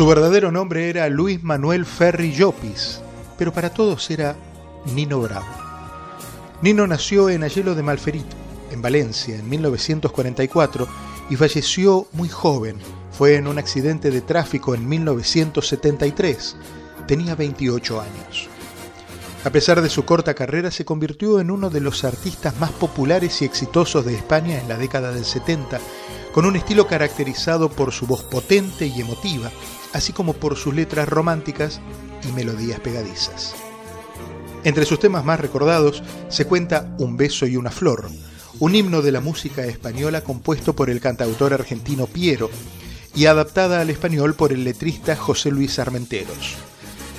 Su verdadero nombre era Luis Manuel Ferri Llopis, pero para todos era Nino Bravo. Nino nació en Ayelo de Malferito, en Valencia, en 1944 y falleció muy joven. Fue en un accidente de tráfico en 1973. Tenía 28 años. A pesar de su corta carrera, se convirtió en uno de los artistas más populares y exitosos de España en la década del 70, con un estilo caracterizado por su voz potente y emotiva, así como por sus letras románticas y melodías pegadizas. Entre sus temas más recordados se cuenta Un beso y una flor, un himno de la música española compuesto por el cantautor argentino Piero y adaptada al español por el letrista José Luis Armenteros.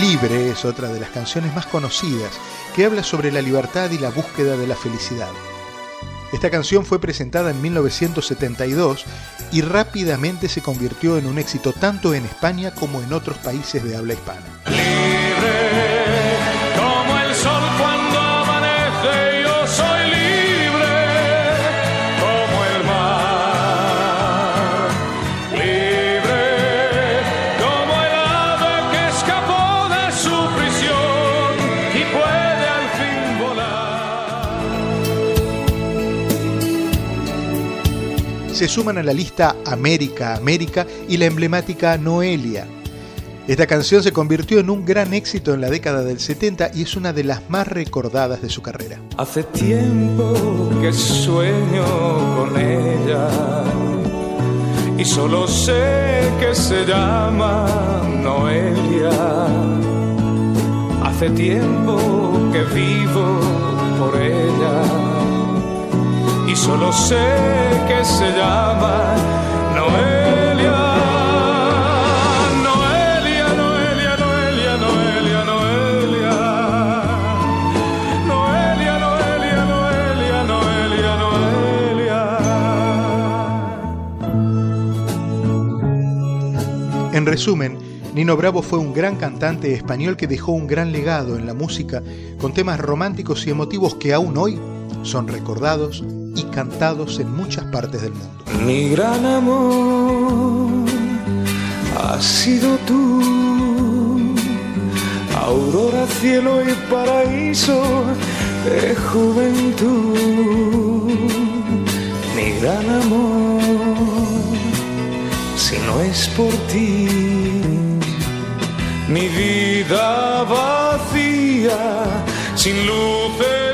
Libre es otra de las canciones más conocidas que habla sobre la libertad y la búsqueda de la felicidad. Esta canción fue presentada en 1972 y rápidamente se convirtió en un éxito tanto en España como en otros países de habla hispana. Se suman a la lista América, América y la emblemática Noelia. Esta canción se convirtió en un gran éxito en la década del 70 y es una de las más recordadas de su carrera. Hace tiempo que sueño con ella y solo sé que se llama Noelia. Hace tiempo que vivo por ella solo sé que se llama Noelia. Noelia, Noelia, Noelia, Noelia, Noelia. Noelia, Noelia, Noelia, Noelia, Noelia. En resumen, Nino Bravo fue un gran cantante español que dejó un gran legado en la música con temas románticos y emotivos que aún hoy son recordados en muchas partes del mundo. Mi gran amor ha sido tú, aurora, cielo y paraíso de juventud. Mi gran amor, si no es por ti, mi vida vacía, sin luces